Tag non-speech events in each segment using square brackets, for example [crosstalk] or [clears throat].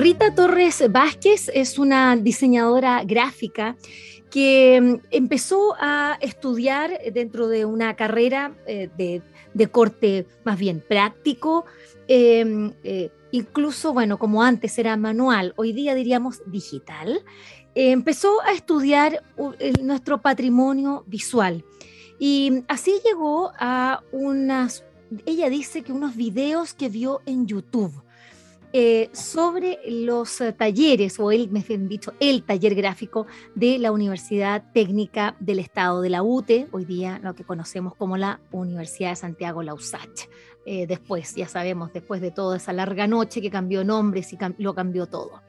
Rita Torres Vázquez es una diseñadora gráfica que mm, empezó a estudiar dentro de una carrera eh, de, corte más bien práctico, em, eh, incluso, bueno, como antes era manual, hoy día diríamos digital, empezó a estudiar nuestro patrimonio visual. Y así llegó a unas, ella dice que unos videos que vio en YouTube eh, sobre los eh, talleres, o el, me han dicho, el taller gráfico de la Universidad Técnica del Estado de la UTE, hoy día lo que conocemos como la Universidad de Santiago La Eh, después, ya sabemos, después de toda esa larga noche que cambió nombres y lo cambió todo.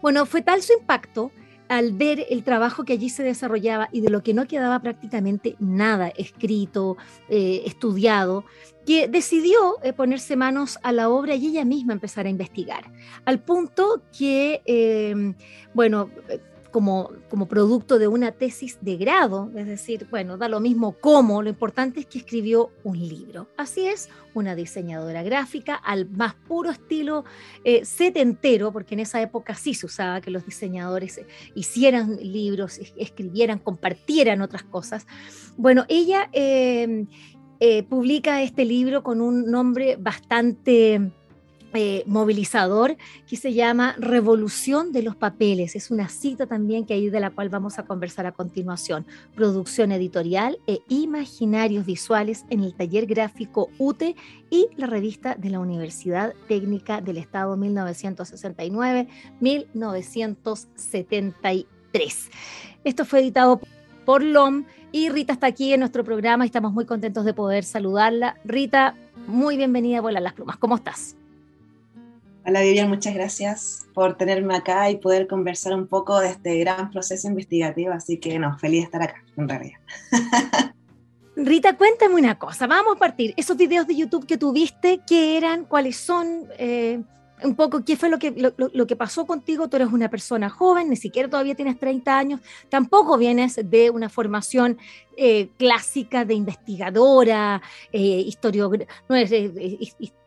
Bueno, fue tal su impacto al ver el trabajo que allí se desarrollaba y de lo que no quedaba prácticamente nada escrito, eh, estudiado, que decidió eh, ponerse manos a la obra y ella misma empezar a investigar, al punto que, eh, bueno, como, como producto de una tesis de grado, es decir, bueno, da lo mismo cómo, lo importante es que escribió un libro. Así es, una diseñadora gráfica al más puro estilo eh, setentero, porque en esa época sí se usaba que los diseñadores eh, hicieran libros, escribieran, compartieran otras cosas. Bueno, ella eh, publica este libro con un nombre bastante eh, movilizador que se llama Revolución de los Papeles. Es una cita también que hay de la cual vamos a conversar a continuación. Producción editorial e imaginarios visuales en el taller gráfico UTE y la revista de la Universidad Técnica del Estado 1969-1973. Esto fue editado por LOM y Rita está aquí en nuestro programa y estamos muy contentos de poder saludarla. Rita, muy bienvenida a Volar las Plumas. ¿Cómo estás? Hola Vivian, muchas gracias por tenerme acá y poder conversar un poco de este gran proceso investigativo, así que no, feliz de estar acá, en realidad. [laughs] Rita, cuéntame una cosa, vamos a partir, esos videos de YouTube que tuviste, ¿qué eran? ¿Cuáles son? Eh, un poco qué fue lo que, lo, que pasó contigo. Tú eres una persona joven, ni siquiera todavía tienes 30 años, tampoco vienes de una formación eh, clásica de investigadora, eh, no eres eh,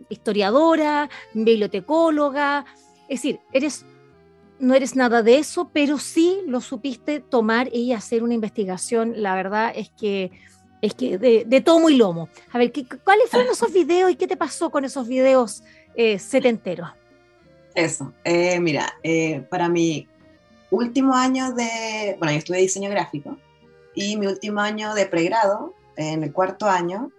historiadora, bibliotecóloga. Es decir, eres, no eres nada de eso, pero sí lo supiste tomar y hacer una investigación. La verdad es que es que de, de tomo y lomo. A ver, ¿qué, ¿cuáles fueron esos videos y qué te pasó con esos videos setenteros? Eso, eh, mira, eh, para mi último año de, bueno, yo estudié diseño gráfico y mi último año de pregrado, en el cuarto año,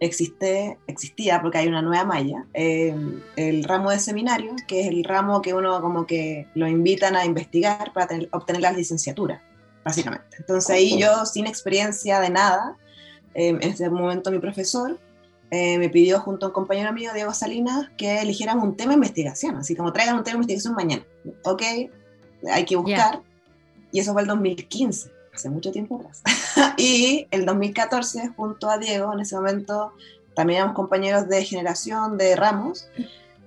existe, existía, porque hay una nueva malla, em, el ramo de seminario, que es el ramo que uno como que lo invitan a investigar para obtener la licenciatura, básicamente. Entonces ahí yo, sin experiencia de nada, em, en ese momento mi profesor eh, me pidió junto a un compañero mío, Diego Salinas, que eligiéramos un tema de investigación, así como traigan un tema de investigación mañana. Ok, hay que buscar. Y eso fue el 2015, hace mucho tiempo atrás. [laughs] y el 2014, junto a Diego, en ese momento también éramos compañeros de generación de ramos.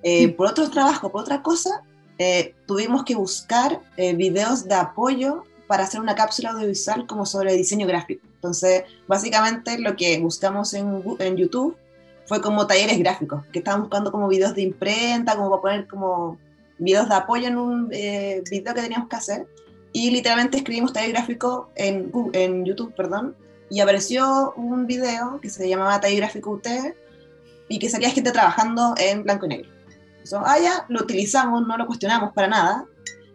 Eh, por otros trabajos, por otra cosa, eh, tuvimos que buscar videos de apoyo para hacer una cápsula audiovisual como sobre diseño gráfico. Entonces, básicamente lo que buscamos en, en YouTube fue como talleres gráficos, que estaban buscando como videos de imprenta, como para poner como videos de apoyo en un eh, video que teníamos que hacer. Y literalmente escribimos taller gráfico en, en YouTube, perdón, y apareció un video que se llamaba Taller Gráfico UT y que salía gente trabajando en blanco y negro. Entonces, ah, ya, lo utilizamos, no lo cuestionamos para nada.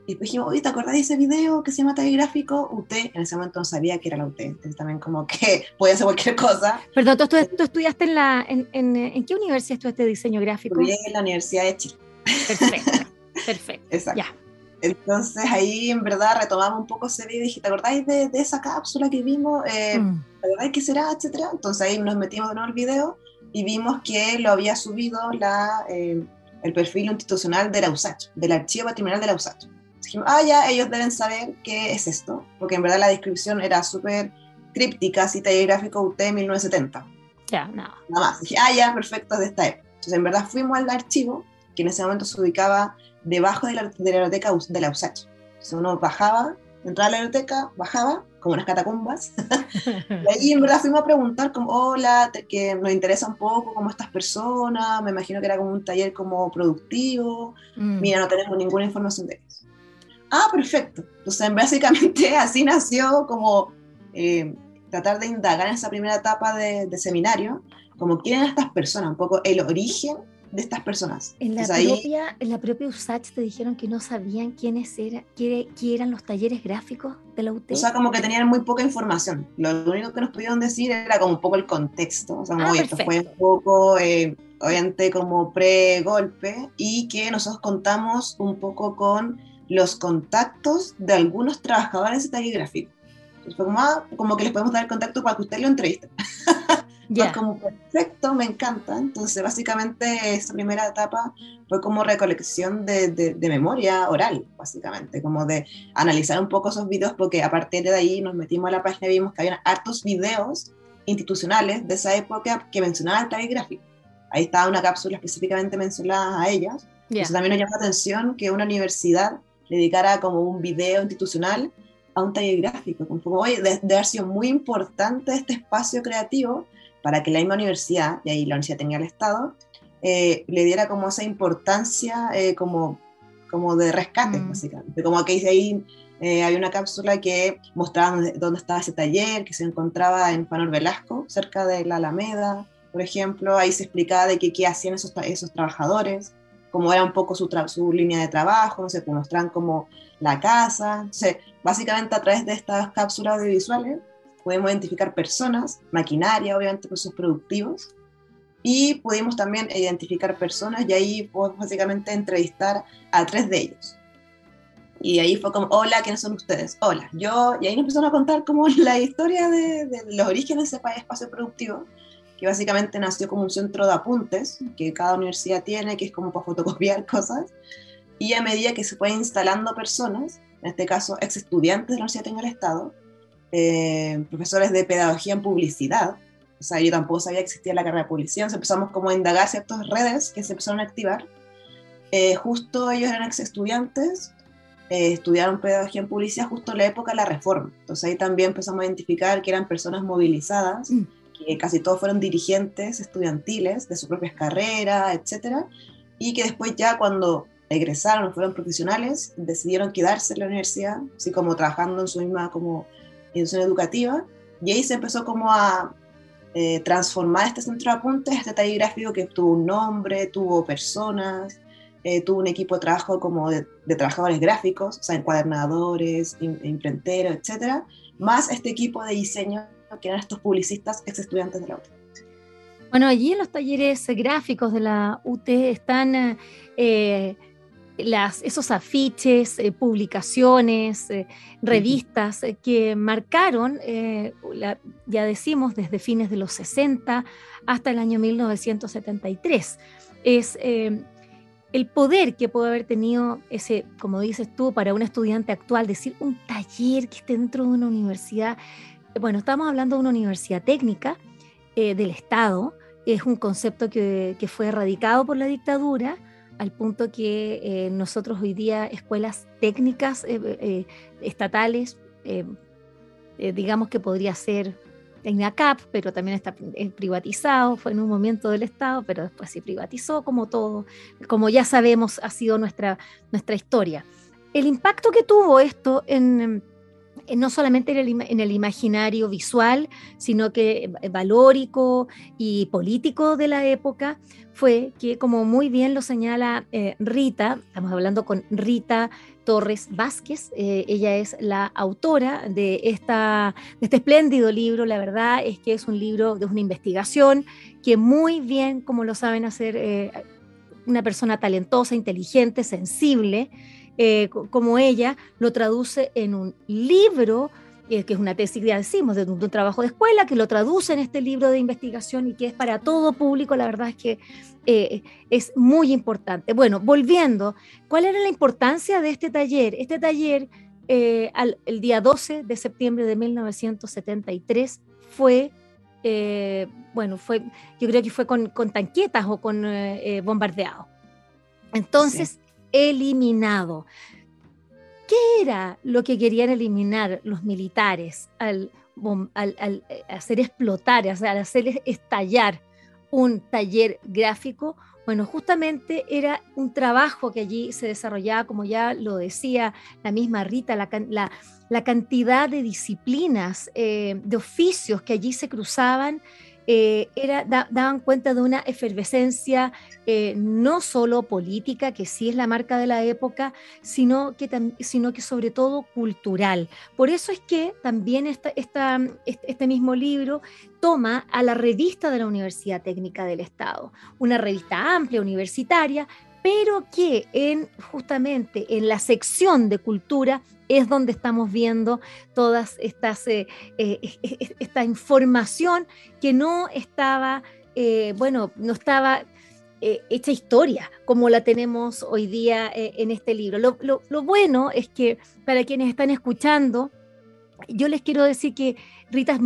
Y después dijimos, oye, ¿te acordás de ese video que se llama Taller Gráfico? UT, en ese momento no sabía que era la UT, entonces también como que [laughs] podía hacer cualquier cosa. Perdón, ¿tú, tú, estudiaste en la, en, en, qué universidad estudiaste diseño gráfico? Estudié en la Universidad de Chile. Perfecto, [laughs] perfecto. Exacto. Ya. Entonces ahí en verdad retomamos un poco ese video y dije, ¿te acordáis de, de esa cápsula que vimos? Eh, mm. ¿Te acordáis qué será? Etcétera. Entonces ahí nos metimos de nuevo el video y vimos que lo había subido la, eh, el perfil institucional de la USACH, del archivo patrimonial de la USACH. Dijimos, ah, ya, ellos deben saber qué es esto, porque en verdad la descripción era súper críptica, cita gráfico UT 1970. Ya, no. Nada más. Dije, ah, ya, perfecto, de esta época. Entonces, en verdad fuimos al archivo, que en ese momento se ubicaba debajo de la, de la biblioteca de la USACH. Entonces uno bajaba, entraba a la biblioteca, bajaba, como unas catacumbas. [laughs] y ahí en verdad fuimos a preguntar como, hola, que nos interesa un poco como estas personas, me imagino que era como un taller como productivo, mm. mira, no tenemos ninguna información de. Ah, perfecto. Entonces, básicamente [laughs] así nació como eh, tratar de indagar en esa primera etapa de, de seminario, como quién eran estas personas, un poco el origen de estas personas. En la, propia, en la propia USACH te dijeron que no sabían quiénes era, quién, eran los talleres gráficos de la UT. O sea, como que tenían muy poca información. Lo, único que nos pudieron decir era como un poco el contexto. O sea, ah, esto fue un poco, eh, obviamente, como pre-golpe y que nosotros contamos un poco con los contactos de algunos trabajadores de taller gráfico. fue como, ah, como que les podemos dar el contacto para que usted lo entreviste. [laughs] Fue como perfecto, me encanta. Entonces, básicamente, esa primera etapa fue como recolección de, de, memoria oral, básicamente, como de analizar un poco esos videos, porque a partir de ahí nos metimos a la página y vimos que había hartos videos institucionales de esa época que mencionaban el gráfico. Ahí estaba una cápsula específicamente mencionada a ellas. Eso también nos llamó la atención que una universidad le dedicara como un video institucional a un taller gráfico. Como, oye, debe haber sido muy importante este espacio creativo para que la misma universidad, y ahí la universidad tenía el Estado, eh, le diera como esa importancia eh, como, como de rescate, mm. básicamente. Como que ahí eh, hay una cápsula que mostraba dónde, estaba ese taller, que se encontraba en Panor Velasco, cerca de la Alameda, por ejemplo. Ahí se explicaba de qué hacían esos, esos trabajadores, cómo era un poco su, su línea de trabajo, no sé, pues mostraban como la casa. Entonces, básicamente a través de estas cápsulas audiovisuales podemos identificar personas, maquinaria, obviamente, procesos productivos, y pudimos también identificar personas y ahí podemos básicamente entrevistar a tres de ellos. Y ahí fue como, hola, ¿quiénes son ustedes? Hola, yo, y ahí nos empezaron a contar como [laughs] la historia de, los orígenes de ese espacio productivo, que básicamente nació como un centro de apuntes que cada universidad tiene, que es como para fotocopiar [laughs] cosas, y a medida que se fue instalando personas, en este caso ex estudiantes de la Universidad de el Estado, eh, profesores de pedagogía en publicidad. O sea, yo tampoco sabía que existía la carrera de publicidad. Empezamos como a indagar ciertas redes que se empezaron a activar. Eh, justo ellos eran ex estudiantes, eh, estudiaron pedagogía en publicidad justo en la época de la reforma. Entonces ahí también empezamos a identificar que eran personas movilizadas, mm. Que casi todos fueron dirigentes estudiantiles de sus propias carreras, etcétera, y que después ya cuando egresaron, fueron profesionales, decidieron quedarse en la universidad, así como trabajando en su misma como institución educativa, y ahí se empezó como a eh, transformar este centro de apuntes, este taller gráfico que tuvo un nombre, tuvo personas, eh, tuvo un equipo de trabajo como de, trabajadores gráficos, o sea, encuadernadores, imprenteros, etcétera, más este equipo de diseño que eran estos publicistas ex estudiantes de la UT. Bueno, allí en los talleres gráficos de la UT están eh, esos afiches, eh, publicaciones, eh, revistas que marcaron, ya decimos, desde fines de los 60 hasta el año 1973. Es el poder que puede haber tenido ese, como dices tú, para un estudiante actual, decir un taller que esté dentro de una universidad. Bueno, estamos hablando de una universidad técnica del Estado, es un concepto que, que fue erradicado por la dictadura, al punto que eh, nosotros hoy día escuelas técnicas eh, eh, estatales, digamos que podría ser en ACAP, pero también está privatizado, fue en un momento del Estado, pero después se privatizó como todo, como ya sabemos ha sido nuestra, nuestra historia. El impacto que tuvo esto en eh, no solamente en el, imaginario visual, sino que eh, valórico y político de la época, fue que, como muy bien lo señala eh, Rita, estamos hablando con Rita Torres Vázquez, ella es la autora de, esta, de este espléndido libro, la verdad es que es un libro de una investigación que muy bien, como lo saben hacer una persona talentosa, inteligente, sensible, eh, como ella, lo traduce en un libro que es una tesis, ya decimos, de un, trabajo de escuela, que lo traduce en este libro de investigación y que es para todo público, la verdad es que eh, es muy importante. Bueno, volviendo, ¿cuál era la importancia de este taller? Este taller, eh, el día 12 de septiembre de 1973, fue, eh, bueno, fue, yo creo que fue con, tanquetas o con bombardeado. Entonces, eliminado. ¿Qué era lo que querían eliminar los militares al, eh, hacer explotar, al hacer estallar un taller gráfico? Bueno, justamente era un trabajo que allí se desarrollaba, como ya lo decía la misma Rita, la, cantidad de disciplinas, eh, de oficios que allí se cruzaban eh, era, daban cuenta de una efervescencia eh, no solo política, que sí es la marca de la época, sino que, sino que sobre todo cultural. Por eso es que también esta, esta, este mismo libro toma a la revista de la Universidad Técnica del Estado, una revista amplia, universitaria, pero que en justamente en la sección de cultura es donde estamos viendo todas estas eh, eh, esta información que no estaba eh, bueno no estaba hecha historia como la tenemos hoy día en este libro. Lo, lo bueno es que para quienes están escuchando yo les quiero decir que Rita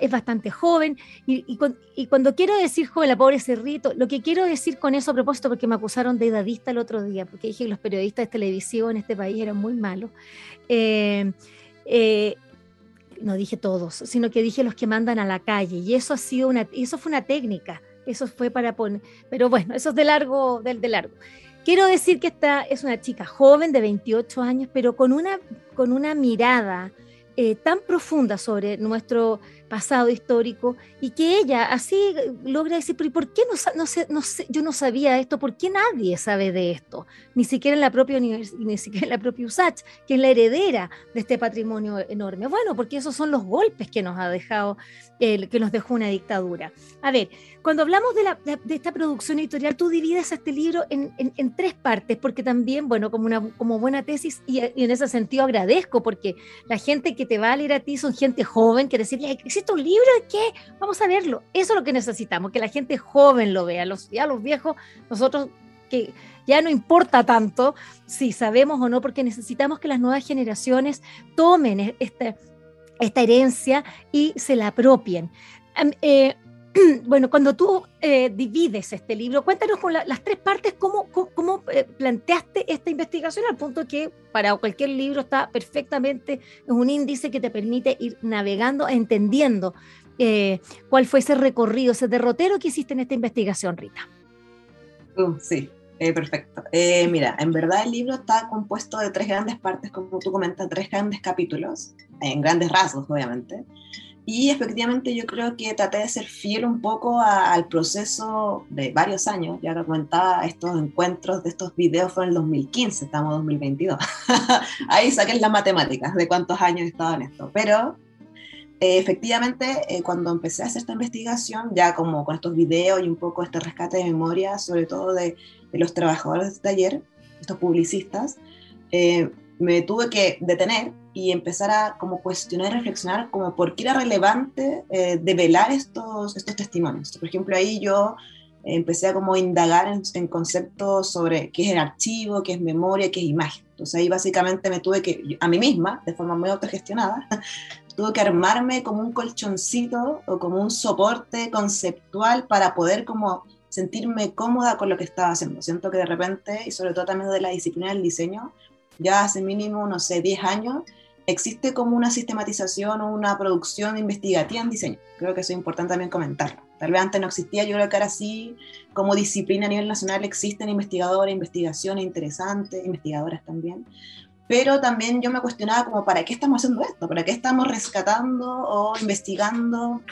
es bastante joven y, cuando quiero decir joven, la pobre Cerrito, lo que quiero decir con eso a propósito, porque me acusaron de edadista el otro día, porque dije que los periodistas de televisión en este país eran muy malos. Eh, eh, no dije todos, sino que dije los que mandan a la calle y eso ha sido una, eso fue una técnica, eso fue para poner, pero bueno, eso es de largo, del de largo. Quiero decir que esta es una chica joven de 28 años, pero con una, con una mirada eh, tan profunda sobre nuestro pasado histórico y que ella así logra decir, pero ¿por qué no, no, sé, no sé, yo no sabía esto? ¿Por qué nadie sabe de esto? Ni siquiera en la propia ni siquiera en la propia USACH, que es la heredera de este patrimonio enorme. Bueno, porque esos son los golpes que nos ha dejado, el, que nos dejó una dictadura. A ver, cuando hablamos de, la, de, esta producción editorial, tú divides este libro en, en, tres partes, porque también, bueno, como una como buena tesis, y, en ese sentido agradezco, porque la gente que te va a leer a ti son gente joven, que decirle, ¿existe un libro de qué? Vamos a verlo. Eso es lo que necesitamos, que la gente joven lo vea. Los, ya los viejos, nosotros que ya no importa tanto si sabemos o no, porque necesitamos que las nuevas generaciones tomen e, esta, esta herencia y se la apropien. Eh, [clears throat] bueno, cuando tú eh, divides este libro, cuéntanos con las tres partes cómo, cómo, eh, planteaste esta investigación al punto que para cualquier libro está perfectamente, es un índice que te permite ir navegando, entendiendo eh, cuál fue ese recorrido, ese derrotero que hiciste en esta investigación, Rita. Uh, sí, perfecto. mira, en verdad el libro está compuesto de tres grandes partes, como tú comentas, tres grandes capítulos, en grandes rasgos, obviamente. Y efectivamente yo creo que traté de ser fiel un poco al proceso de varios años, ya que comentaba, estos encuentros de estos videos fueron en el 2015, estamos en 2022. [laughs] Ahí saqué las matemáticas de cuántos años he estado en esto. Pero eh, efectivamente, eh, cuando empecé a hacer esta investigación, ya como con estos videos y un poco este rescate de memoria, sobre todo de, los trabajadores de taller, estos publicistas, eh, me tuve que detener y empezar a como cuestionar y reflexionar como por qué era relevante eh, develar estos, estos testimonios. Por ejemplo, ahí yo empecé a como indagar en, conceptos sobre qué es el archivo, qué es memoria, qué es imagen. Entonces ahí básicamente me tuve que, a mí misma, de forma muy autogestionada, [laughs] tuve que armarme como un colchoncito o como un soporte conceptual para poder como sentirme cómoda con lo que estaba haciendo. Siento que de repente, y sobre todo también de la disciplina del diseño, ya hace mínimo, no sé, 10 años, existe como una sistematización o una producción investigativa en diseño. Creo que eso es importante también comentarlo. Tal vez antes no existía, yo creo que ahora sí, como disciplina a nivel nacional existen investigadores, investigaciones interesantes, investigadoras también. Pero también yo me cuestionaba como, ¿para qué estamos haciendo esto? ¿Para qué estamos rescatando o investigando,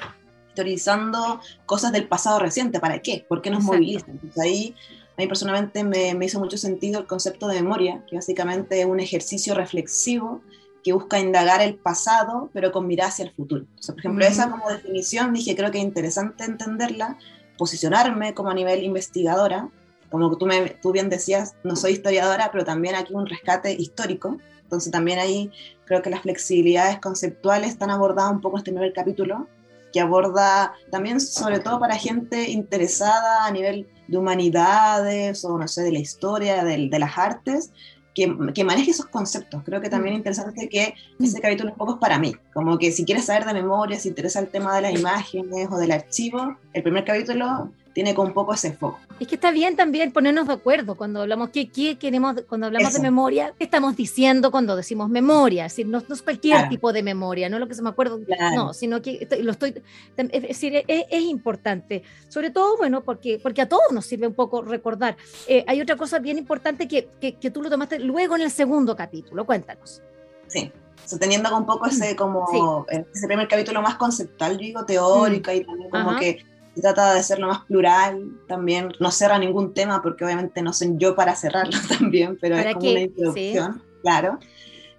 historizando cosas del pasado reciente? ¿Para qué? ¿Por qué nos movilizan? Entonces ahí a mí personalmente me, me, hizo mucho sentido el concepto de memoria, que básicamente es un ejercicio reflexivo que busca indagar el pasado, pero con mirada hacia el futuro. O sea, por ejemplo, esa como definición dije, creo que es interesante entenderla, posicionarme como a nivel investigadora, como tú, me, tú bien decías, no soy historiadora, pero también aquí un rescate histórico, Entonces también ahí creo que las flexibilidades conceptuales están abordadas un poco en este primer capítulo, que aborda también sobre todo para gente interesada a nivel de humanidades o no sé, de la historia, de, de las artes, que, que, maneje esos conceptos. Creo que también es mm. interesante que mm. ese capítulo un poco es para mí, como que si quieres saber de memoria, si interesa el tema de las imágenes o del archivo, el primer capítulo tiene con un poco ese foco. Es que está bien también ponernos de acuerdo cuando hablamos qué, qué queremos, cuando hablamos de memoria, qué estamos diciendo cuando decimos memoria, es decir, no, es cualquier tipo de memoria, no es lo que se me acuerda, no, sino que lo estoy, es decir, es, importante, sobre todo, bueno, porque, porque a todos nos sirve un poco recordar. Eh, hay otra cosa bien importante que, que, que, tú lo tomaste luego en el segundo capítulo, cuéntanos. Sí. teniendo un poco ese como ese primer capítulo más conceptual, digo, teórico mm. y también como que trata de ser lo más plural, también no cierra ningún tema porque obviamente no soy yo para cerrarlo [laughs] también, pero es como una introducción, claro.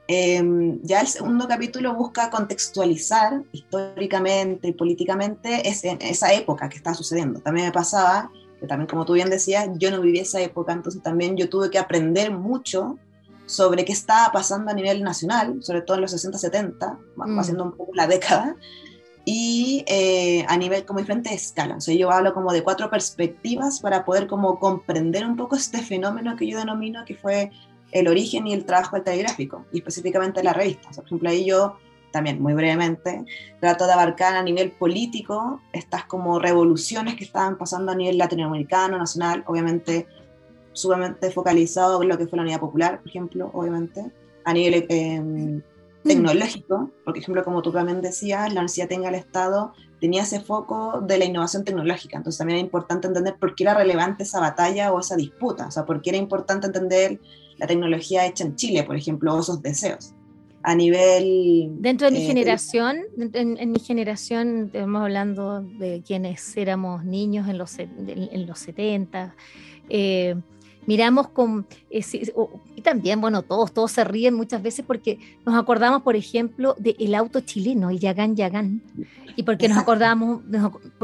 Em, ya el segundo capítulo busca contextualizar históricamente y políticamente ese, esa época que está sucediendo. También me pasaba, que también como tú bien decías, yo no viví esa época, entonces también yo tuve que aprender mucho sobre qué estaba pasando a nivel nacional, sobre todo en los 60-70, mm. haciendo un poco la década, y eh, a nivel como diferentes escalas. O sea, yo hablo como de cuatro perspectivas para poder como comprender un poco este fenómeno que yo denomino que fue el origen y el trabajo del telegráfico, y específicamente la revista. O sea, por ejemplo, ahí yo también muy brevemente trato de abarcar a nivel político estas como revoluciones que estaban pasando a nivel latinoamericano, nacional, obviamente sumamente focalizado en lo que fue la Unidad Popular, por ejemplo, obviamente, a nivel... Eh, Mm. tecnológico, por ejemplo, como tú también decías, la Universidad Tenga el Estado tenía ese foco de la innovación tecnológica, entonces también era importante entender por qué era relevante esa batalla o esa disputa, o sea, por qué era importante entender la tecnología hecha en Chile, por ejemplo, o esos deseos. A nivel... Dentro de mi eh, generación, en, mi generación, estamos hablando de quienes éramos niños en los, en, los 70, eh, miramos con, eh, y también, bueno, todos, todos se ríen muchas veces porque nos acordamos, por ejemplo, del auto chileno, el Yagán Yagán, y porque nos acordamos,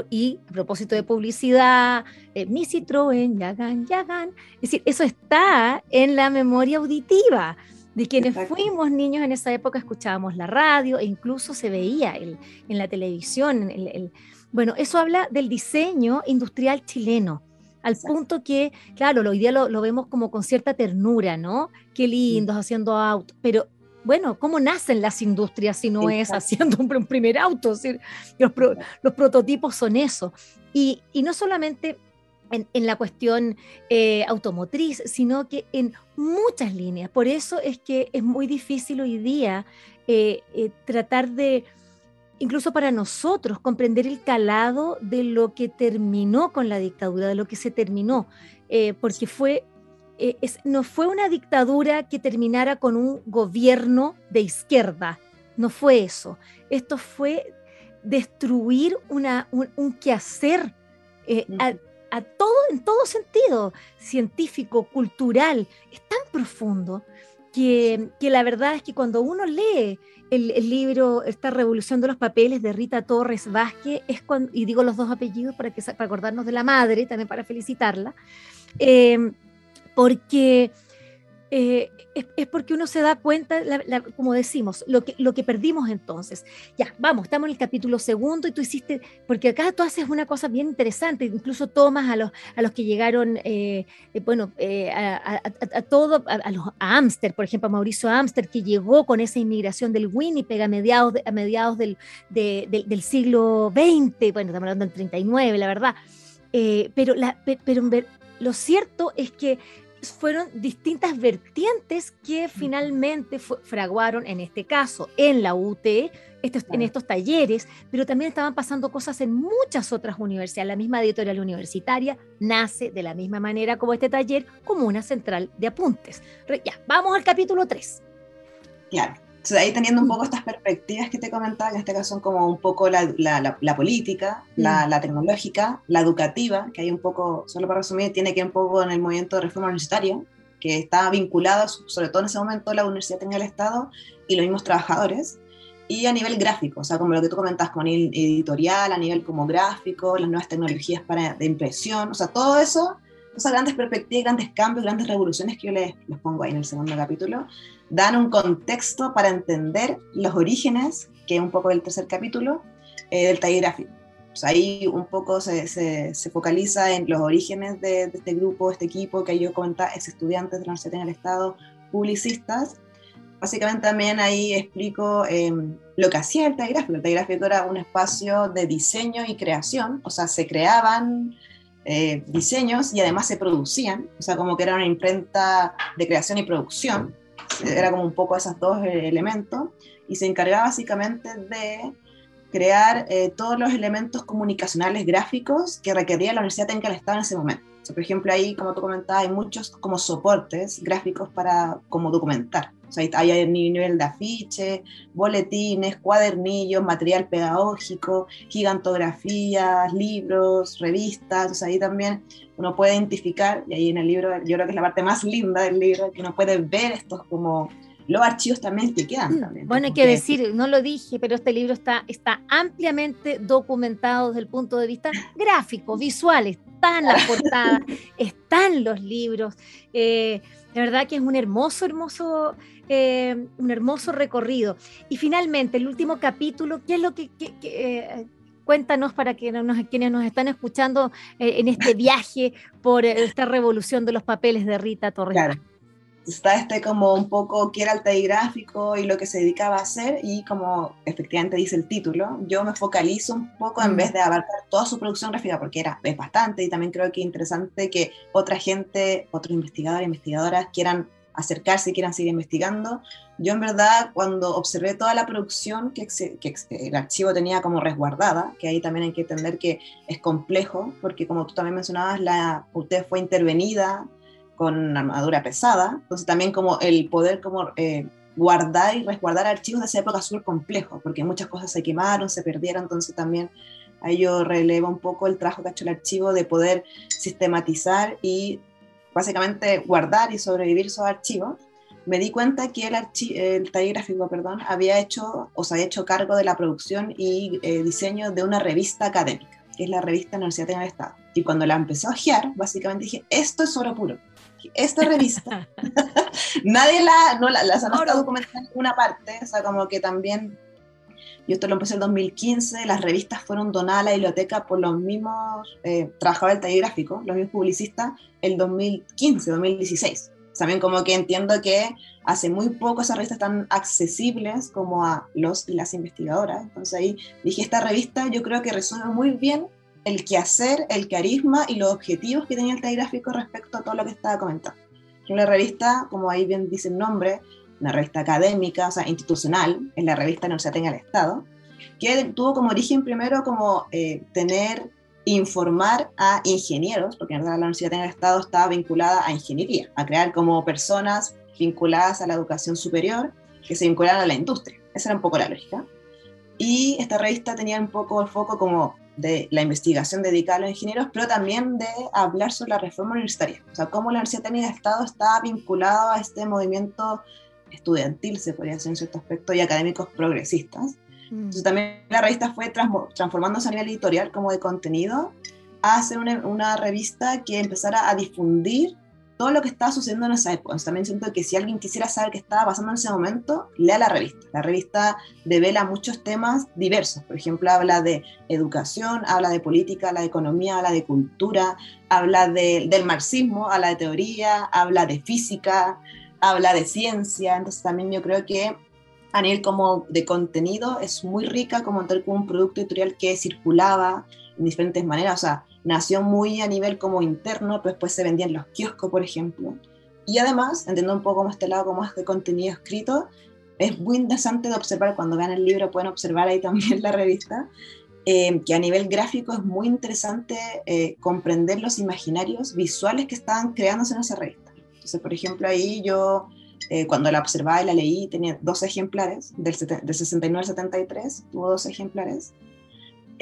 y a propósito de publicidad, eh, mi Citroën, Yagán Yagán, es decir, eso está en la memoria auditiva. De quienes fuimos niños en esa época escuchábamos la radio e incluso se veía el, en la televisión. El, bueno, eso habla del diseño industrial chileno al punto que, claro, hoy día lo, vemos como con cierta ternura, ¿no? Qué lindos haciendo autos, pero bueno, ¿cómo nacen las industrias si no es haciendo un, primer auto? los, prototipos son eso. Y, no solamente en, la cuestión eh, automotriz, sino que en muchas líneas. Por eso es que es muy difícil hoy día eh, eh, tratar de incluso para nosotros, comprender el calado de lo que terminó con la dictadura, de lo que se terminó, eh, porque fue, eh, no fue una dictadura que terminara con un gobierno de izquierda, no fue eso. Esto fue destruir una, un, quehacer eh, a, todo, en todo sentido, científico, cultural, es tan profundo que, la verdad es que cuando uno lee el, libro, esta revolución de los papeles de Rita Torres Vázquez, es cuando, y digo los dos apellidos para, que, para acordarnos de la madre, también para felicitarla, eh, porque eh, es, porque uno se da cuenta, como decimos, lo que, lo que perdimos entonces. Ya, vamos, estamos en el capítulo segundo y tú hiciste, porque acá tú haces una cosa bien interesante, incluso tomas a los, a los que llegaron, eh, eh, bueno, a, a, todo, a, los, a Amster, por ejemplo, a Mauricio Amster, que llegó con esa inmigración del Winnipeg a mediados, a mediados del, del siglo XX, bueno, estamos hablando del 39, la verdad. pero, pero lo cierto es que fueron distintas vertientes que finalmente fraguaron, en este caso, en la UT, en estos talleres, pero también estaban pasando cosas en muchas otras universidades. La misma editorial universitaria nace de la misma manera como este taller, como una central de apuntes. Ya, vamos al capítulo 3. Claro. Entonces, ahí teniendo un poco estas perspectivas que te comentaba, en este caso son como un poco la, la, política, mm. la, tecnológica, la educativa, que hay un poco, solo para resumir, tiene que un poco en el movimiento de reforma universitaria, que está vinculado, sobre todo en ese momento, la universidad tenía el Estado y los mismos trabajadores, y a nivel gráfico, o sea, como lo que tú comentas, con editorial, a nivel como gráfico, las nuevas tecnologías para, de impresión, o sea, todo eso esas grandes perspectivas, grandes cambios, grandes revoluciones que yo les, les pongo ahí en el segundo capítulo, dan un contexto para entender los orígenes, que es un poco del tercer capítulo, eh, del taller gráfico. ahí un poco se, se, focaliza en los orígenes de, de, este grupo, este equipo que yo comentaba, ex estudiantes de la Universidad del Estado, publicistas. Básicamente también ahí explico eh, lo que hacía el taller gráfico. El taller gráfico era un espacio de diseño y creación, o sea, se creaban eh, diseños y además se producían, o sea, como que era una imprenta de creación y producción, era como un poco esos dos elementos, y se encargaba básicamente de crear eh, todos los elementos comunicacionales gráficos que requería la Universidad Técnica del Estado en ese momento. Por ejemplo, ahí, como tú comentabas, hay muchos como soportes gráficos para como documentar. O sea, hay a nivel de afiche, boletines, cuadernillos, material pedagógico, gigantografías, libros, revistas. O sea, ahí también uno puede identificar, y ahí en el libro, yo creo que es la parte más linda del libro, que uno puede ver estos como los archivos también te quedan. Mm, también, bueno, hay que decir, no lo dije, pero este libro está, está ampliamente documentado desde el punto de vista gráfico, visual, están las [laughs] portadas, están los libros. Eh, la verdad que es un hermoso, hermoso, eh, un hermoso recorrido. Y finalmente, el último capítulo, ¿qué es lo que... Eh, cuéntanos para que quienes nos están escuchando en este viaje por esta revolución de los papeles de Rita Torres está este como un poco qué era el taigráfico y lo que se dedicaba a hacer y como efectivamente dice el título, yo me focalizo un poco en vez de abarcar toda su producción gráfica porque era es bastante y también creo que es interesante que otra gente, otros investigadores, investigadoras quieran acercarse y quieran seguir investigando. Yo en verdad cuando observé toda la producción que, que, el archivo tenía como resguardada, que ahí también hay que entender que es complejo, porque como tú también mencionabas, la, usted fue intervenida con armadura pesada, entonces también como el poder como eh, guardar y resguardar archivos de esa época súper complejo, porque muchas cosas se quemaron, se perdieron, entonces también ahí yo relevo un poco el trabajo que ha hecho el archivo de poder sistematizar y básicamente guardar y sobrevivir esos archivos. Me di cuenta que el, el taller gráfico perdón, había hecho o se había hecho cargo de la producción y eh, diseño de una revista académica, que es la revista Universidad del Estado. Y cuando la empecé a ojear, básicamente dije, esto es oro puro esta revista, [laughs] nadie la, no, la, las han estado documentando en ninguna parte, o sea, como que también, yo esto lo empecé en el 2015, las revistas fueron donadas a la biblioteca por los mismos eh, trabajadores del taller gráfico, los mismos publicistas, el 2015, 2016. También como que entiendo que hace muy poco esas revistas están accesibles como a los y las investigadoras. Entonces ahí dije, esta revista yo creo que resuelve muy bien el quehacer, el carisma y los objetivos que tenía el taigráfico respecto a todo lo que estaba comentando. Una revista, como ahí bien dice el nombre, una revista académica, o sea, institucional, es la revista Universidad Tenga el Estado, que tuvo como origen primero como eh, tener, informar a ingenieros, porque en la Universidad Tenga Estado estaba vinculada a ingeniería, a crear como personas vinculadas a la educación superior que se vincularan a la industria. Esa era un poco la lógica. Y esta revista tenía un poco el foco como de la investigación dedicada a los ingenieros, pero también de hablar sobre la reforma universitaria, o sea, cómo la Universidad Técnica de Estado está vinculada a este movimiento estudiantil, se podría decir en cierto aspecto, y académicos progresistas. Mm. Entonces también la revista fue transformándose a nivel editorial como de contenido a hacer una, una revista que empezara a difundir todo lo que estaba sucediendo en esa época. también siento que si alguien quisiera saber qué estaba pasando en ese momento, lea la revista. La revista devela muchos temas diversos. Por ejemplo, habla de educación, habla de política, habla de economía, habla de cultura, habla del marxismo, habla de teoría, habla de física, habla de ciencia. Entonces también yo creo que a nivel como de contenido es muy rica como tener un producto editorial que circulaba en diferentes maneras. O sea, nació muy a nivel como interno, pero después se vendía en los kioscos, por ejemplo. Y además, entiendo un poco más este lado como es de contenido escrito, es muy interesante de observar, cuando vean el libro pueden observar ahí [laughs] también la revista, eh, que a nivel gráfico es muy interesante eh, comprender los imaginarios visuales que estaban creándose en esa revista. Entonces, por ejemplo, ahí yo, eh, cuando la observaba y la leí, tenía dos ejemplares, del, del 69 al 73, tuvo dos ejemplares,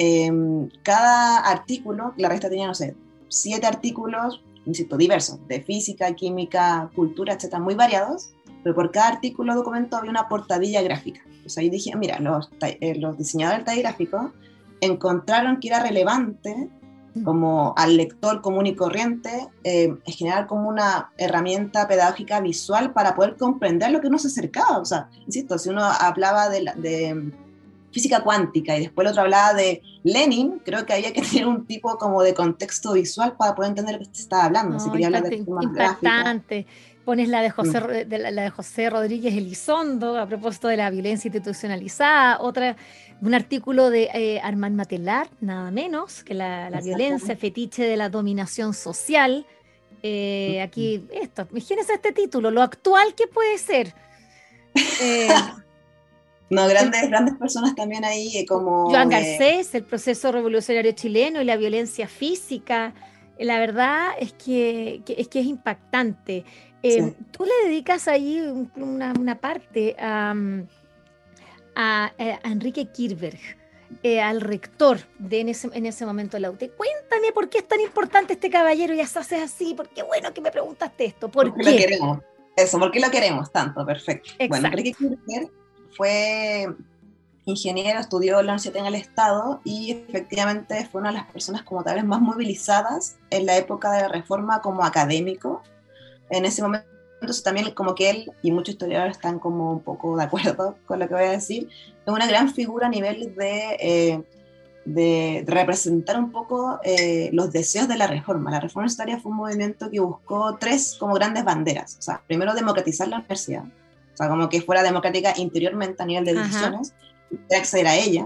Em, cada artículo, la revista tenía, no sé, siete artículos, insisto, diversos, de física, química, cultura, etcétera, muy variados, pero por cada artículo documento había una portadilla gráfica. Entonces ahí dije, mira, los, eh, los diseñadores del gráfico encontraron que era relevante mm. como al lector común y corriente, eh, es generar como una herramienta pedagógica visual para poder comprender lo que uno se acercaba. O sea, insisto, si uno hablaba de, de física cuántica y después el otro hablaba de Lenin, creo que había que [laughs] tener un tipo como de contexto visual para poder entender lo que se estaba hablando. si quería hablar de impactante. Pones la de, José, mm. de la, de José Rodríguez Elizondo a propósito de la violencia institucionalizada, otra, un artículo de eh, Armand Matelar, nada menos, que la, la violencia fetiche de la dominación social. Eh, aquí, esto, imagínense este título, lo actual que puede ser. [laughs] Eh, no, grandes, grandes personas también ahí, eh, como... Joan Garcés, el proceso revolucionario chileno y la violencia física. La verdad es que, es, que es impactante. Eh, tú le dedicas ahí una, una parte a, a, Enrique Kirberg, eh, al rector de en ese, en ese momento de la UTE. Cuéntame por qué es tan importante este caballero y haces así, porque bueno que me preguntaste esto. ¿Por qué? lo queremos. Eso, ¿por qué lo queremos tanto? Perfecto. Bueno, Enrique Kirberg fue ingeniero, estudió en la Universidad en el Estado y efectivamente fue una de las personas como tal más movilizadas en la época de la reforma como académico. En ese momento también como que él y muchos historiadores están como un poco de acuerdo [laughs] con lo que voy a decir, es una gran figura a nivel de, eh, representar un poco eh, los deseos de la reforma. La reforma universitaria fue un movimiento que buscó tres como grandes banderas. O sea, primero democratizar la universidad, sea, como que fuera democrática interiormente a nivel de decisiones, acceder a ella,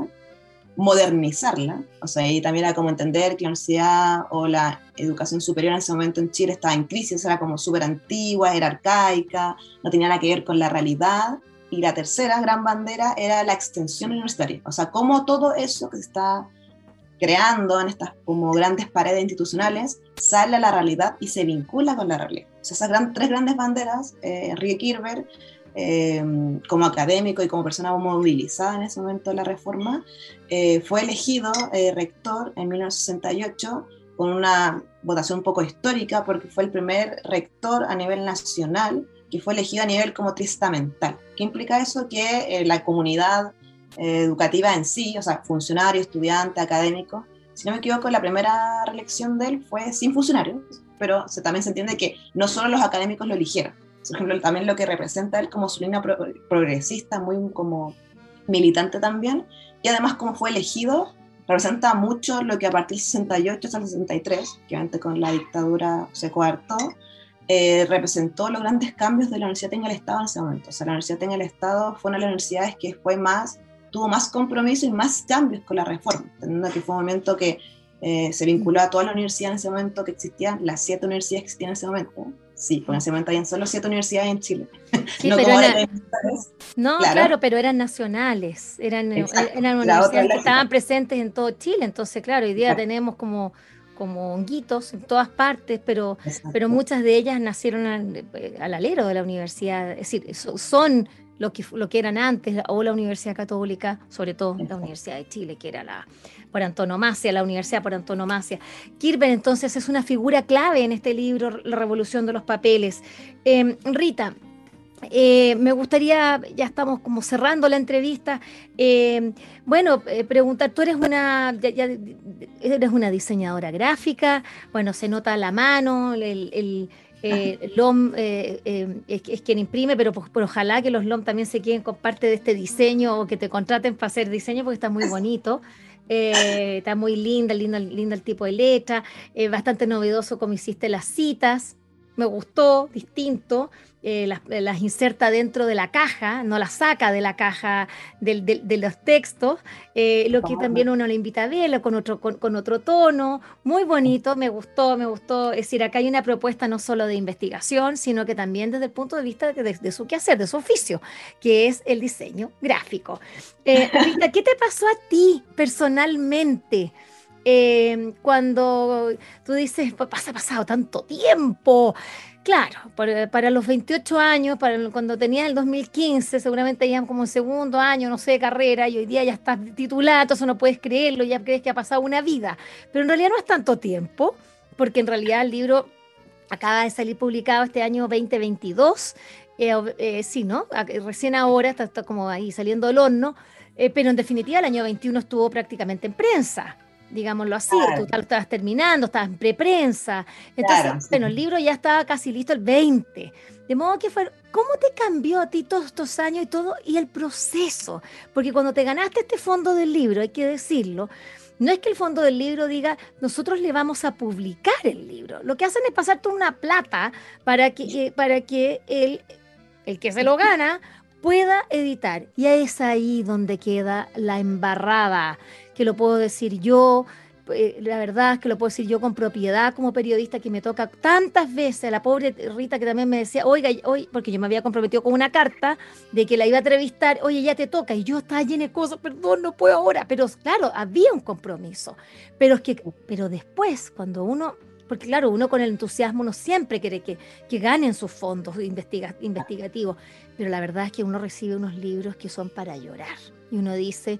modernizarla, o sea, y también era como entender que la universidad o la educación superior en ese momento en Chile estaba en crisis, era como súper antigua, era arcaica, no tenía nada que ver con la realidad. Y la tercera gran bandera era la extensión universitaria, o sea, cómo todo eso que se está creando en estas como grandes paredes institucionales sale a la realidad y se vincula con la realidad. O sea, esas gran, tres grandes banderas, eh, Enrique Kirber, Em, como académico y como persona movilizada en ese momento de la reforma, eh, fue elegido eh, rector en 1968 con una votación un poco histórica porque fue el primer rector a nivel nacional que fue elegido a nivel como tristamental. ¿Qué implica eso? Que eh, la comunidad educativa en sí, o sea, funcionario, estudiante, académico, si no me equivoco, la primera reelección de él fue sin funcionarios, pero se, también se entiende que no solo los académicos lo eligieron, por ejemplo, también lo que representa él como su línea progresista, muy como militante también, y además como fue elegido, representa mucho lo que a partir del 68 hasta el 63, que antes con la dictadura se coartó, eh, representó los grandes cambios de la Universidad en el Estado en ese momento. O sea, la Universidad en el Estado fue una de las universidades que fue más, tuvo más compromiso y más cambios con la reforma, teniendo que fue un momento que eh, se vinculó a toda la universidad en ese momento que existían, las siete universidades que existían en ese momento, Sí, en ese momento habían solo siete universidades en Chile. [laughs] no, pero no claro. pero eran nacionales, eran, eh, eran universidades que estaban presentes en todo Chile. Entonces, claro, hoy día tenemos como, como honguitos en todas partes, pero, pero muchas de ellas nacieron al, eh, al, alero de la universidad. Es decir, son lo que, lo que eran antes, o la Universidad Católica, sobre todo la Universidad de Chile, que era la por antonomasia, la universidad por antonomasia. Kirber entonces es una figura clave en este libro, La Revolución de los Papeles. Em, Rita, eh, me gustaría, ya estamos como cerrando la entrevista, em, bueno, eh, preguntar, tú eres una, eres una diseñadora gráfica, bueno, se nota la mano, el eh, LOM eh, eh, es, quien imprime, pero, ojalá que los LOM también se queden con parte de este diseño o que te contraten para hacer diseño porque está muy bonito. está muy linda, lindo, lindo el tipo de letra, bastante novedoso como hiciste las citas, me gustó, distinto. Eh, las, inserta dentro de la caja, no las saca de la caja de los textos, eh, lo que también uno le invita a verlo con otro, con, otro tono, muy bonito, me gustó, me gustó. Es decir, acá hay una propuesta no solo de investigación, sino que también desde el punto de vista de, su quehacer, de su oficio, que es el diseño gráfico. Eh, [laughs] ¿qué te pasó a ti personalmente? cuando tú dices, pasa, ha pasado tanto tiempo, Claro, para, los 28 años, para cuando tenía el 2015, seguramente ya como segundo año, no sé, de carrera, y hoy día ya estás titulado, eso no puedes creerlo, ya crees que ha pasado una vida. Pero en realidad no es tanto tiempo, porque en realidad el libro acaba de salir publicado este año 2022. Eh, eh, sí, ¿no? Recién ahora está, como ahí saliendo el horno, eh, pero en definitiva el año 21 estuvo prácticamente en prensa. Digámoslo así, tú estabas terminando, estabas en preprensa, entonces, bueno, el libro ya estaba casi listo el 20, de modo que fue, ¿cómo te cambió a ti todos estos años y todo, y el proceso? Porque cuando te ganaste este fondo del libro, hay que decirlo, no es que el fondo del libro diga, nosotros le vamos a publicar el libro. Lo que hacen es pasarte una plata para que, para que el, el que se lo gana pueda editar. Y es ahí donde queda la embarrada, que lo puedo decir yo, eh, la verdad es que lo puedo decir yo con propiedad como periodista que me toca tantas veces, la pobre Rita que también me decía, oiga, hoy, porque yo me había comprometido con una carta de que la iba a entrevistar, oye, ya te toca, y yo estaba llena de cosas, perdón, no puedo ahora, pero claro, había un compromiso, pero es que, pero después, cuando uno porque claro, uno con el entusiasmo uno siempre quiere que, que ganen sus fondos investigativos, pero la verdad es que uno recibe unos libros que son para llorar y uno dice,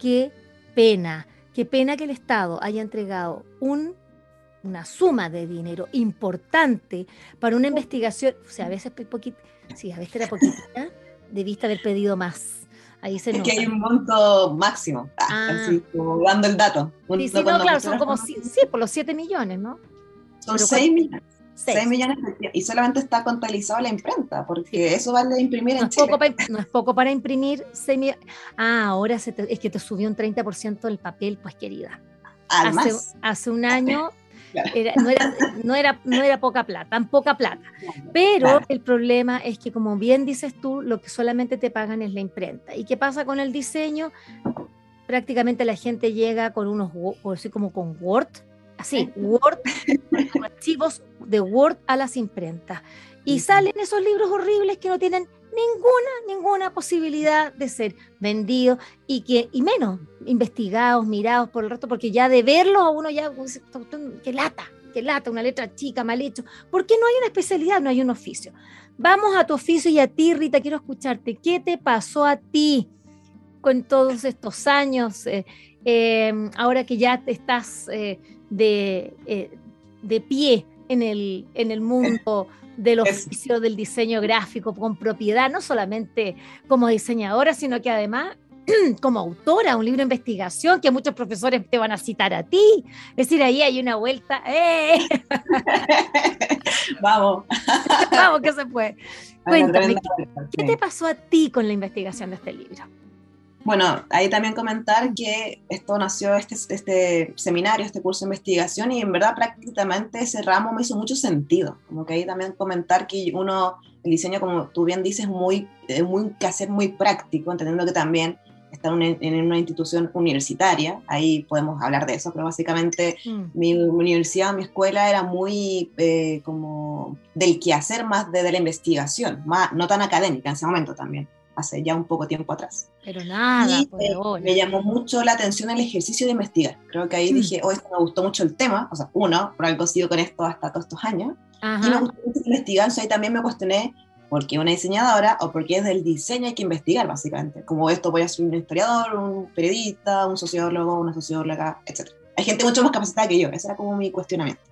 qué pena, qué pena que el Estado haya entregado un, una suma de dinero importante para una investigación, o sea, a veces poquito, sí, a veces era poquita, debiste haber pedido más. Ahí se es que hay un monto máximo, ah, ah. así, dando el dato. Sí, sí, no, claro, son como, sí, por los 7 millones, ¿no? Son 6 millones. 6 millones y solamente está contabilizado la imprenta, porque eso vale imprimir no en es Poco para, no es poco para imprimir 6 millones. Ah, ahora es que te subió un 30% del papel, pues querida. Hace, hace, un año [laughs] no, era, no, era, no era poca plata, tan poca plata. Pero el problema es que, como bien dices tú, lo que solamente te pagan es la imprenta. ¿Y qué pasa con el diseño? Prácticamente la gente llega con unos, así como con Word, así, Word, [laughs] archivos de Word a las imprentas. Y salen esos libros horribles que no tienen ninguna, ninguna posibilidad de ser vendidos y que, y menos, investigados, mirados por el resto, porque ya de verlos a uno ya, que lata, que lata, una letra chica, mal hecho, porque no hay una especialidad, no hay un oficio. Vamos a tu oficio y a ti, Rita, quiero escucharte. ¿Qué te pasó a ti con todos estos años? Eh, eh, ahora que ya estás eh, de, eh, de pie en el, en el mundo del oficio del diseño gráfico con propiedad, no solamente como diseñadora, sino que además [clears throat] como autora, un libro de investigación que muchos profesores te van a citar a ti. Es decir, ahí hay una vuelta. [laughs] ¡Eh! [laughs] Vamos. [laughs] Vamos, que se puede. Cuéntame, ¿qué te pasó a ti con la investigación de este libro? Bueno, ahí también comentar que esto nació, este, este seminario, este curso de investigación, y en verdad prácticamente ese ramo me hizo mucho sentido. Como que ahí también comentar que uno, el diseño, como tú bien dices, muy, muy que hacer muy práctico, entendiendo que también está en una institución universitaria, ahí podemos hablar de eso, pero básicamente mm. mi universidad, mi escuela era muy eh, como del quehacer más de, de la investigación, más, no tan académica en ese momento también hace ya un poco tiempo atrás. Pero nada, y, eh, me llamó mucho la atención el ejercicio de investigar. Creo que ahí mm. dije, oh, esto me gustó mucho el tema, o sea, uno, por algo sigo con esto hasta todos estos años, y me gustó mucho investigar, ahí también me cuestioné por qué una diseñadora o por qué es del diseño hay que investigar, básicamente. Como esto voy a ser un historiador, un periodista, un sociólogo, una socióloga, etc. Hay gente mucho más capacitada que yo, ese era como mi cuestionamiento.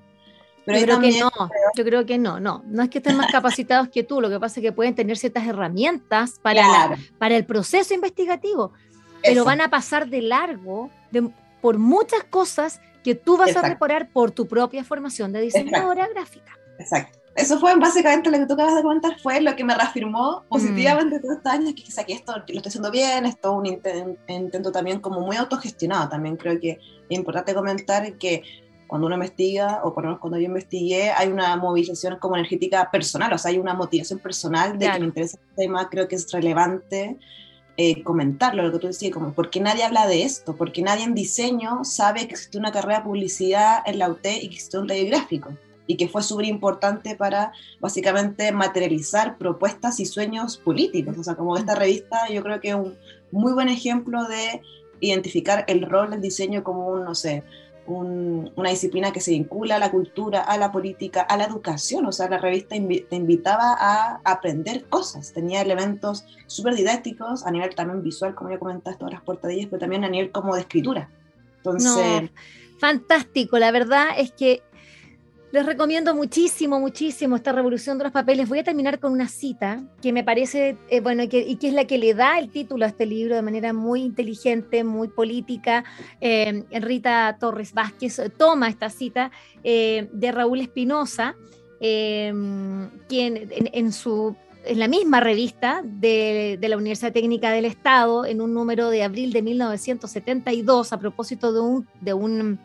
Pero yo creo que no, yo creo que no, no, no es que estén más [laughs] capacitados que tú, lo que pasa es que pueden tener ciertas herramientas para, para el proceso investigativo, pero van a pasar de largo por muchas cosas que tú vas a reparar por tu propia formación de diseñadora gráfica. Exacto. Eso fue básicamente lo que tú acabas de comentar, fue lo que me reafirmó positivamente mm. todos estos años, que quizá que esto lo estoy haciendo bien, esto es un intento, intento también como muy autogestionado, también creo que es importante comentar que cuando uno investiga, o por lo menos cuando yo investigué, hay una movilización como energética personal, o sea, hay una motivación personal de que me interesa el tema, creo que es relevante eh, comentarlo, lo que tú decías, como, ¿por qué nadie habla de esto? ¿Por qué nadie en diseño sabe que existe una carrera de publicidad en la UT y que existe un taller gráfico? Y que fue súper importante para básicamente materializar propuestas y sueños políticos. O sea, como esta revista, yo creo que es un muy buen ejemplo de identificar el rol del diseño como un, no sé, una disciplina que se vincula a la cultura, a la política, a la educación. O sea, la revista te invitaba a aprender cosas. Tenía elementos súper didácticos a nivel también visual, como ya comentaste, todas las portadillas, pero también a nivel como de escritura. Entonces... fantástico. La verdad es que Les recomiendo muchísimo, muchísimo esta revolución de los papeles. Voy a terminar con una cita que me parece, eh, bueno, y que, es la que le da el título a este libro de manera muy inteligente, muy política. Eh, Rita Torres Vázquez toma esta cita eh, de Raúl Espinosa, quien en, su en la misma revista de, de, la Universidad Técnica del Estado, en un número de abril de 1972, a propósito de un, de un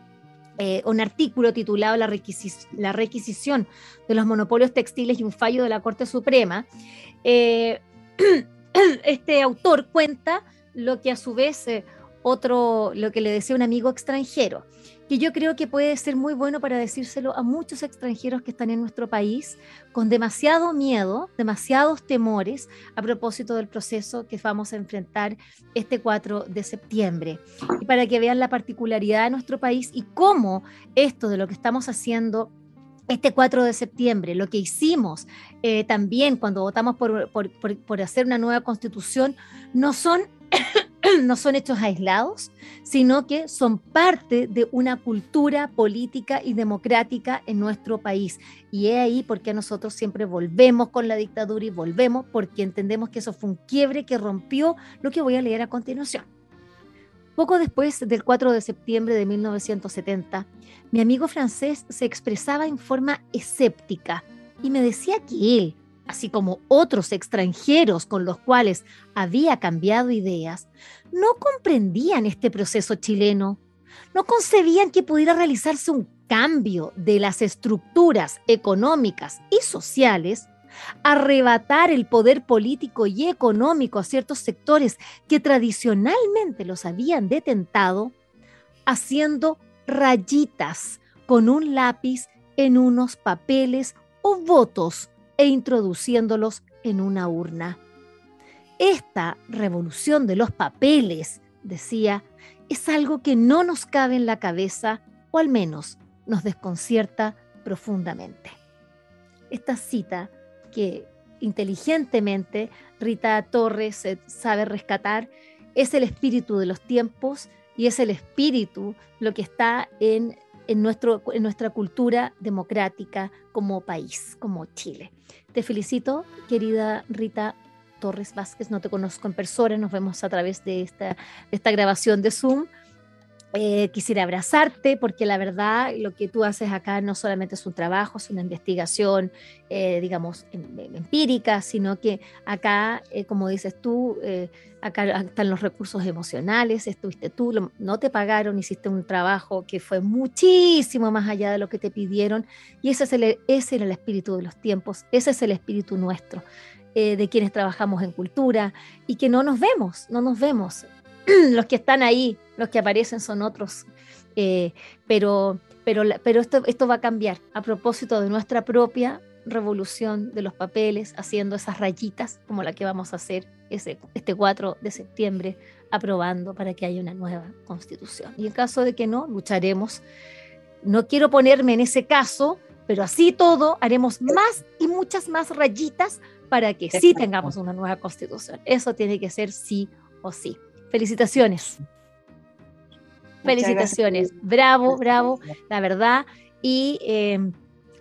eh, un artículo titulado la, requisición de los monopolios textiles y un fallo de la Corte Suprema, eh, [clears throat] este autor cuenta lo que a su vez eh, otro, lo que le decía un amigo extranjero, que yo creo que puede ser muy bueno para decírselo a muchos extranjeros que están en nuestro país con demasiado miedo, demasiados temores a propósito del proceso que vamos a enfrentar este 4 de septiembre. Y para que vean la particularidad de nuestro país y cómo esto de lo que estamos haciendo este 4 de septiembre, lo que hicimos eh, también cuando votamos por, por, por hacer una nueva constitución, no son [clears throat] no son hechos aislados, sino que son parte de una cultura política y democrática en nuestro país. Y es ahí porque nosotros siempre volvemos con la dictadura y volvemos porque entendemos que eso fue un quiebre que rompió lo que voy a leer a continuación. Poco después del 4 de septiembre de 1970, mi amigo francés se expresaba en forma escéptica y me decía que él, así como otros extranjeros con los cuales había cambiado ideas, no comprendían este proceso chileno, no concebían que pudiera realizarse un cambio de las estructuras económicas y sociales, arrebatar el poder político y económico a ciertos sectores que tradicionalmente los habían detentado, haciendo rayitas con un lápiz en unos papeles o votos e introduciéndolos en una urna. Esta revolución de los papeles, decía, es algo que no nos cabe en la cabeza o al menos nos desconcierta profundamente. Esta cita que inteligentemente Rita Torres sabe rescatar es el espíritu de los tiempos y es el espíritu lo que está en en, nuestro, en nuestra cultura democrática como país, como Chile. Te felicito, querida Rita Torres Vázquez, no te conozco en persona, nos vemos a través de esta, de esta grabación de Zoom. Eh, quisiera abrazarte porque la verdad lo que tú haces acá no solamente es un trabajo, es una investigación, eh, digamos, em, em, empírica, sino que acá, eh, como dices tú, acá están los recursos emocionales, estuviste tú, no te pagaron, hiciste un trabajo que fue muchísimo más allá de lo que te pidieron y ese, es el, ese era el espíritu de los tiempos, ese es el espíritu nuestro. de quienes trabajamos en cultura y que no nos vemos, no nos vemos. [clears throat] los que están ahí, los que aparecen son otros, eh, pero, pero, pero esto, esto va a cambiar a propósito de nuestra propia revolución de los papeles, haciendo esas rayitas como la que vamos a hacer ese, este 4 de septiembre, aprobando para que haya una nueva constitución. Y en caso de que no, lucharemos. No quiero ponerme en ese caso, pero así todo haremos más y muchas más rayitas para que sí tengamos una nueva constitución. Eso tiene que ser sí o sí. Felicitaciones. Felicitaciones. Bravo, bravo, la verdad. Y em,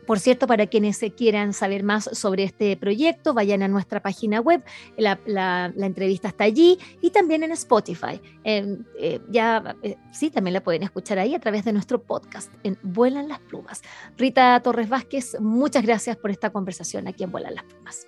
por cierto, para quienes se quieran saber más sobre este proyecto, vayan a nuestra página web, la, entrevista está allí y también en Spotify. Em, eh, ya, eh, sí, también la pueden escuchar ahí a través de nuestro podcast en Vuelan las Plumas. Rita Torres Vázquez, muchas gracias por esta conversación aquí en Vuelan las Plumas.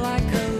Like a